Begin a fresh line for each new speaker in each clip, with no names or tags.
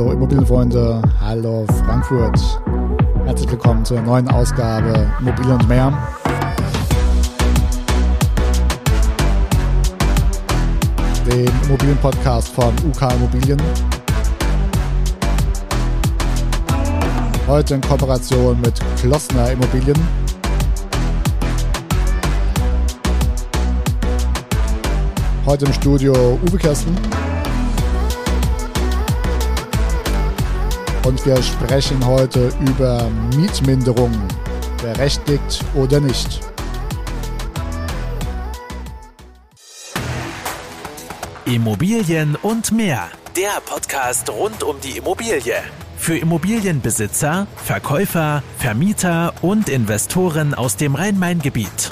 Hallo Immobilienfreunde, hallo Frankfurt. Herzlich willkommen zur neuen Ausgabe Immobilien und mehr. Dem Immobilienpodcast von UK Immobilien. Heute in Kooperation mit Klossner Immobilien. Heute im Studio Uwe Kersten. Und wir sprechen heute über Mietminderung. Berechtigt oder nicht?
Immobilien und mehr. Der Podcast rund um die Immobilie. Für Immobilienbesitzer, Verkäufer, Vermieter und Investoren aus dem Rhein-Main-Gebiet.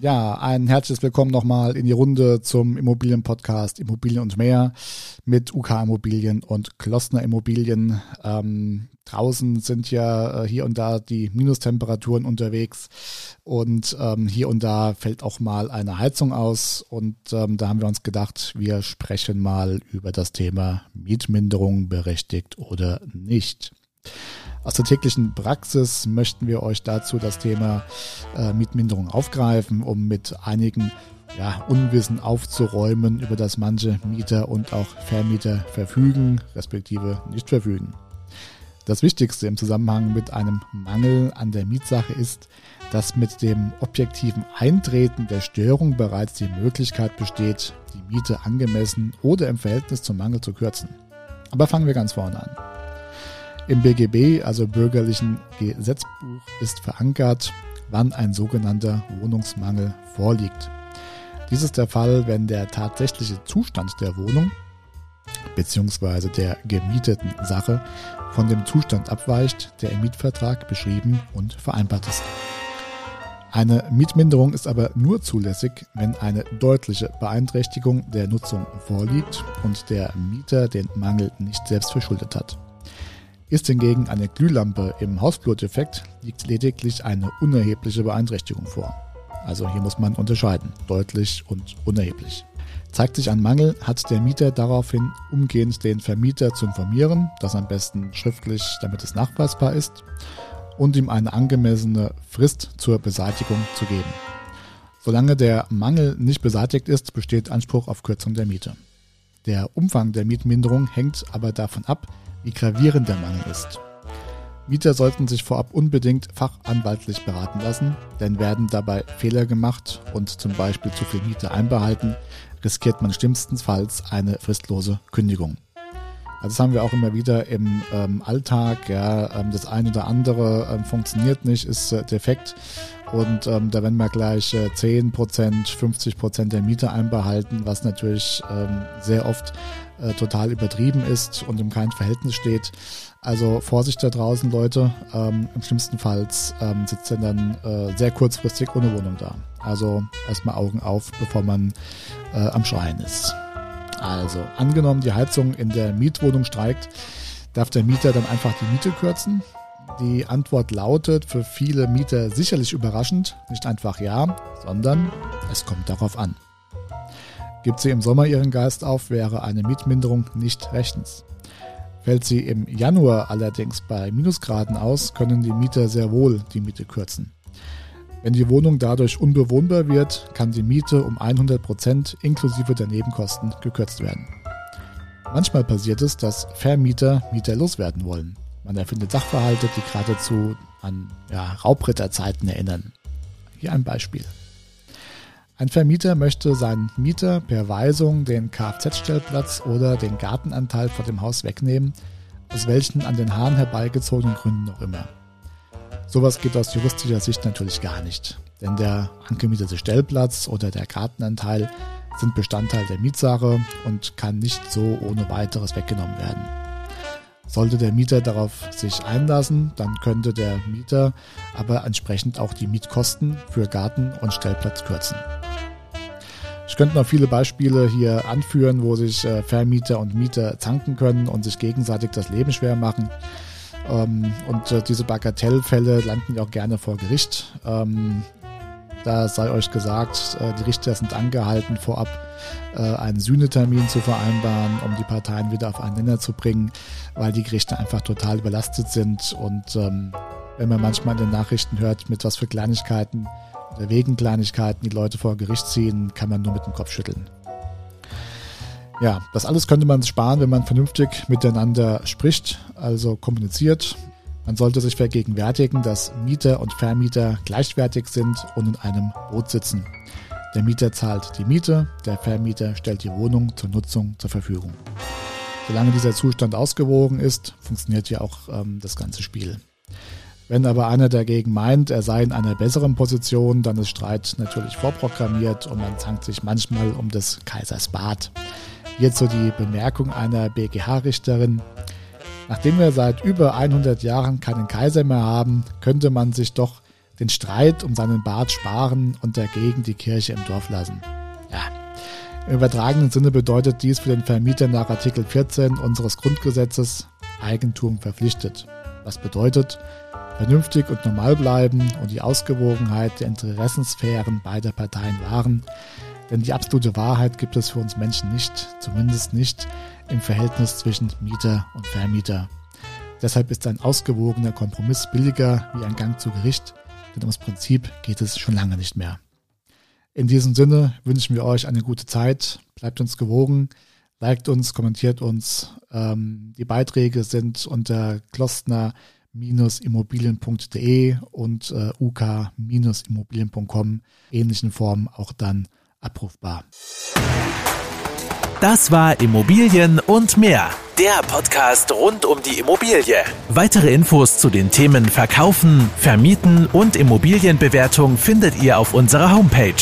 Ja, ein herzliches Willkommen nochmal in die Runde zum Immobilienpodcast Immobilien und mehr mit UK Immobilien und Klossner Immobilien. Ähm, draußen sind ja äh, hier und da die Minustemperaturen unterwegs und ähm, hier und da fällt auch mal eine Heizung aus und ähm, da haben wir uns gedacht, wir sprechen mal über das Thema Mietminderung berechtigt oder nicht. Aus der täglichen Praxis möchten wir euch dazu das Thema äh, Mietminderung aufgreifen, um mit einigen ja, Unwissen aufzuräumen, über das manche Mieter und auch Vermieter verfügen, respektive nicht verfügen. Das Wichtigste im Zusammenhang mit einem Mangel an der Mietsache ist, dass mit dem objektiven Eintreten der Störung bereits die Möglichkeit besteht, die Miete angemessen oder im Verhältnis zum Mangel zu kürzen. Aber fangen wir ganz vorne an. Im BGB, also bürgerlichen Gesetzbuch, ist verankert, wann ein sogenannter Wohnungsmangel vorliegt. Dies ist der Fall, wenn der tatsächliche Zustand der Wohnung bzw. der gemieteten Sache von dem Zustand abweicht, der im Mietvertrag beschrieben und vereinbart ist. Eine Mietminderung ist aber nur zulässig, wenn eine deutliche Beeinträchtigung der Nutzung vorliegt und der Mieter den Mangel nicht selbst verschuldet hat. Ist hingegen eine Glühlampe im Hausflurdefekt, liegt lediglich eine unerhebliche Beeinträchtigung vor. Also hier muss man unterscheiden, deutlich und unerheblich. Zeigt sich ein Mangel, hat der Mieter daraufhin umgehend den Vermieter zu informieren, das am besten schriftlich, damit es nachweisbar ist, und ihm eine angemessene Frist zur Beseitigung zu geben. Solange der Mangel nicht beseitigt ist, besteht Anspruch auf Kürzung der Miete. Der Umfang der Mietminderung hängt aber davon ab, wie gravierend der Mangel ist. Mieter sollten sich vorab unbedingt fachanwaltlich beraten lassen, denn werden dabei Fehler gemacht und zum Beispiel zu viel Miete einbehalten, riskiert man schlimmstenfalls eine fristlose Kündigung. Also das haben wir auch immer wieder im ähm, Alltag. Ja, ähm, das eine oder andere ähm, funktioniert nicht, ist äh, defekt. Und ähm, da werden wir gleich äh, 10%, 50% der Miete einbehalten, was natürlich ähm, sehr oft äh, total übertrieben ist und im kein Verhältnis steht. Also Vorsicht da draußen, Leute. Ähm, Im schlimmsten Fall ähm, sitzt er dann äh, sehr kurzfristig ohne Wohnung da. Also erstmal Augen auf, bevor man äh, am Schreien ist. Also angenommen, die Heizung in der Mietwohnung streikt, darf der Mieter dann einfach die Miete kürzen. Die Antwort lautet für viele Mieter sicherlich überraschend, nicht einfach ja, sondern es kommt darauf an. Gibt sie im Sommer ihren Geist auf, wäre eine Mietminderung nicht rechtens. Fällt sie im Januar allerdings bei Minusgraden aus, können die Mieter sehr wohl die Miete kürzen. Wenn die Wohnung dadurch unbewohnbar wird, kann die Miete um 100% inklusive der Nebenkosten gekürzt werden. Manchmal passiert es, dass Vermieter Mieter loswerden wollen. Man erfindet Sachverhalte, die geradezu an ja, Raubritterzeiten erinnern. Hier ein Beispiel. Ein Vermieter möchte seinen Mieter per Weisung den Kfz-Stellplatz oder den Gartenanteil vor dem Haus wegnehmen, aus welchen an den Haaren herbeigezogenen Gründen auch immer. Sowas geht aus juristischer Sicht natürlich gar nicht, denn der angemietete Stellplatz oder der Gartenanteil sind Bestandteil der Mietsache und kann nicht so ohne weiteres weggenommen werden. Sollte der Mieter darauf sich einlassen, dann könnte der Mieter aber entsprechend auch die Mietkosten für Garten und Stellplatz kürzen. Könnte noch viele Beispiele hier anführen, wo sich äh, Vermieter und Mieter zanken können und sich gegenseitig das Leben schwer machen. Ähm, und äh, diese Bagatellfälle landen ja auch gerne vor Gericht. Ähm, Da sei euch gesagt, äh, die Richter sind angehalten, vorab einen Sühnetermin zu vereinbaren, um die Parteien wieder auf einen Nenner zu bringen, weil die Gerichte einfach total überlastet sind. Und ähm, wenn man manchmal in den Nachrichten hört, mit was für Kleinigkeiten wegen Kleinigkeiten die Leute vor Gericht ziehen, kann man nur mit dem Kopf schütteln. Ja, das alles könnte man sparen, wenn man vernünftig miteinander spricht, also kommuniziert. Man sollte sich vergegenwärtigen, dass Mieter und Vermieter gleichwertig sind und in einem Boot sitzen. Der Mieter zahlt die Miete, der Vermieter stellt die Wohnung zur Nutzung zur Verfügung. Solange dieser Zustand ausgewogen ist, funktioniert ja auch ähm, das ganze Spiel. Wenn aber einer dagegen meint, er sei in einer besseren Position, dann ist Streit natürlich vorprogrammiert und man zankt sich manchmal um des Kaisers Bart. Hierzu die Bemerkung einer BGH-Richterin. Nachdem wir seit über 100 Jahren keinen Kaiser mehr haben, könnte man sich doch den Streit um seinen Bart sparen und dagegen die Kirche im Dorf lassen. Ja, im übertragenen Sinne bedeutet dies für den Vermieter nach Artikel 14 unseres Grundgesetzes Eigentum verpflichtet. Was bedeutet, vernünftig und normal bleiben und die Ausgewogenheit der Interessensphären beider Parteien wahren. Denn die absolute Wahrheit gibt es für uns Menschen nicht, zumindest nicht im Verhältnis zwischen Mieter und Vermieter. Deshalb ist ein ausgewogener Kompromiss billiger wie ein Gang zu Gericht, denn ums Prinzip geht es schon lange nicht mehr. In diesem Sinne wünschen wir euch eine gute Zeit, bleibt uns gewogen, liked uns, kommentiert uns. Ähm, die Beiträge sind unter Klostner immobilien.de und äh, uk-immobilien.com ähnlichen Formen auch dann abrufbar.
Das war Immobilien und mehr. Der Podcast rund um die Immobilie. Weitere Infos zu den Themen Verkaufen, Vermieten und Immobilienbewertung findet ihr auf unserer Homepage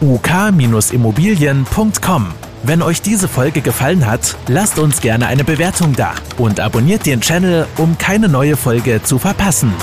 uk-immobilien.com. Wenn euch diese Folge gefallen hat, lasst uns gerne eine Bewertung da und abonniert den Channel, um keine neue Folge zu verpassen.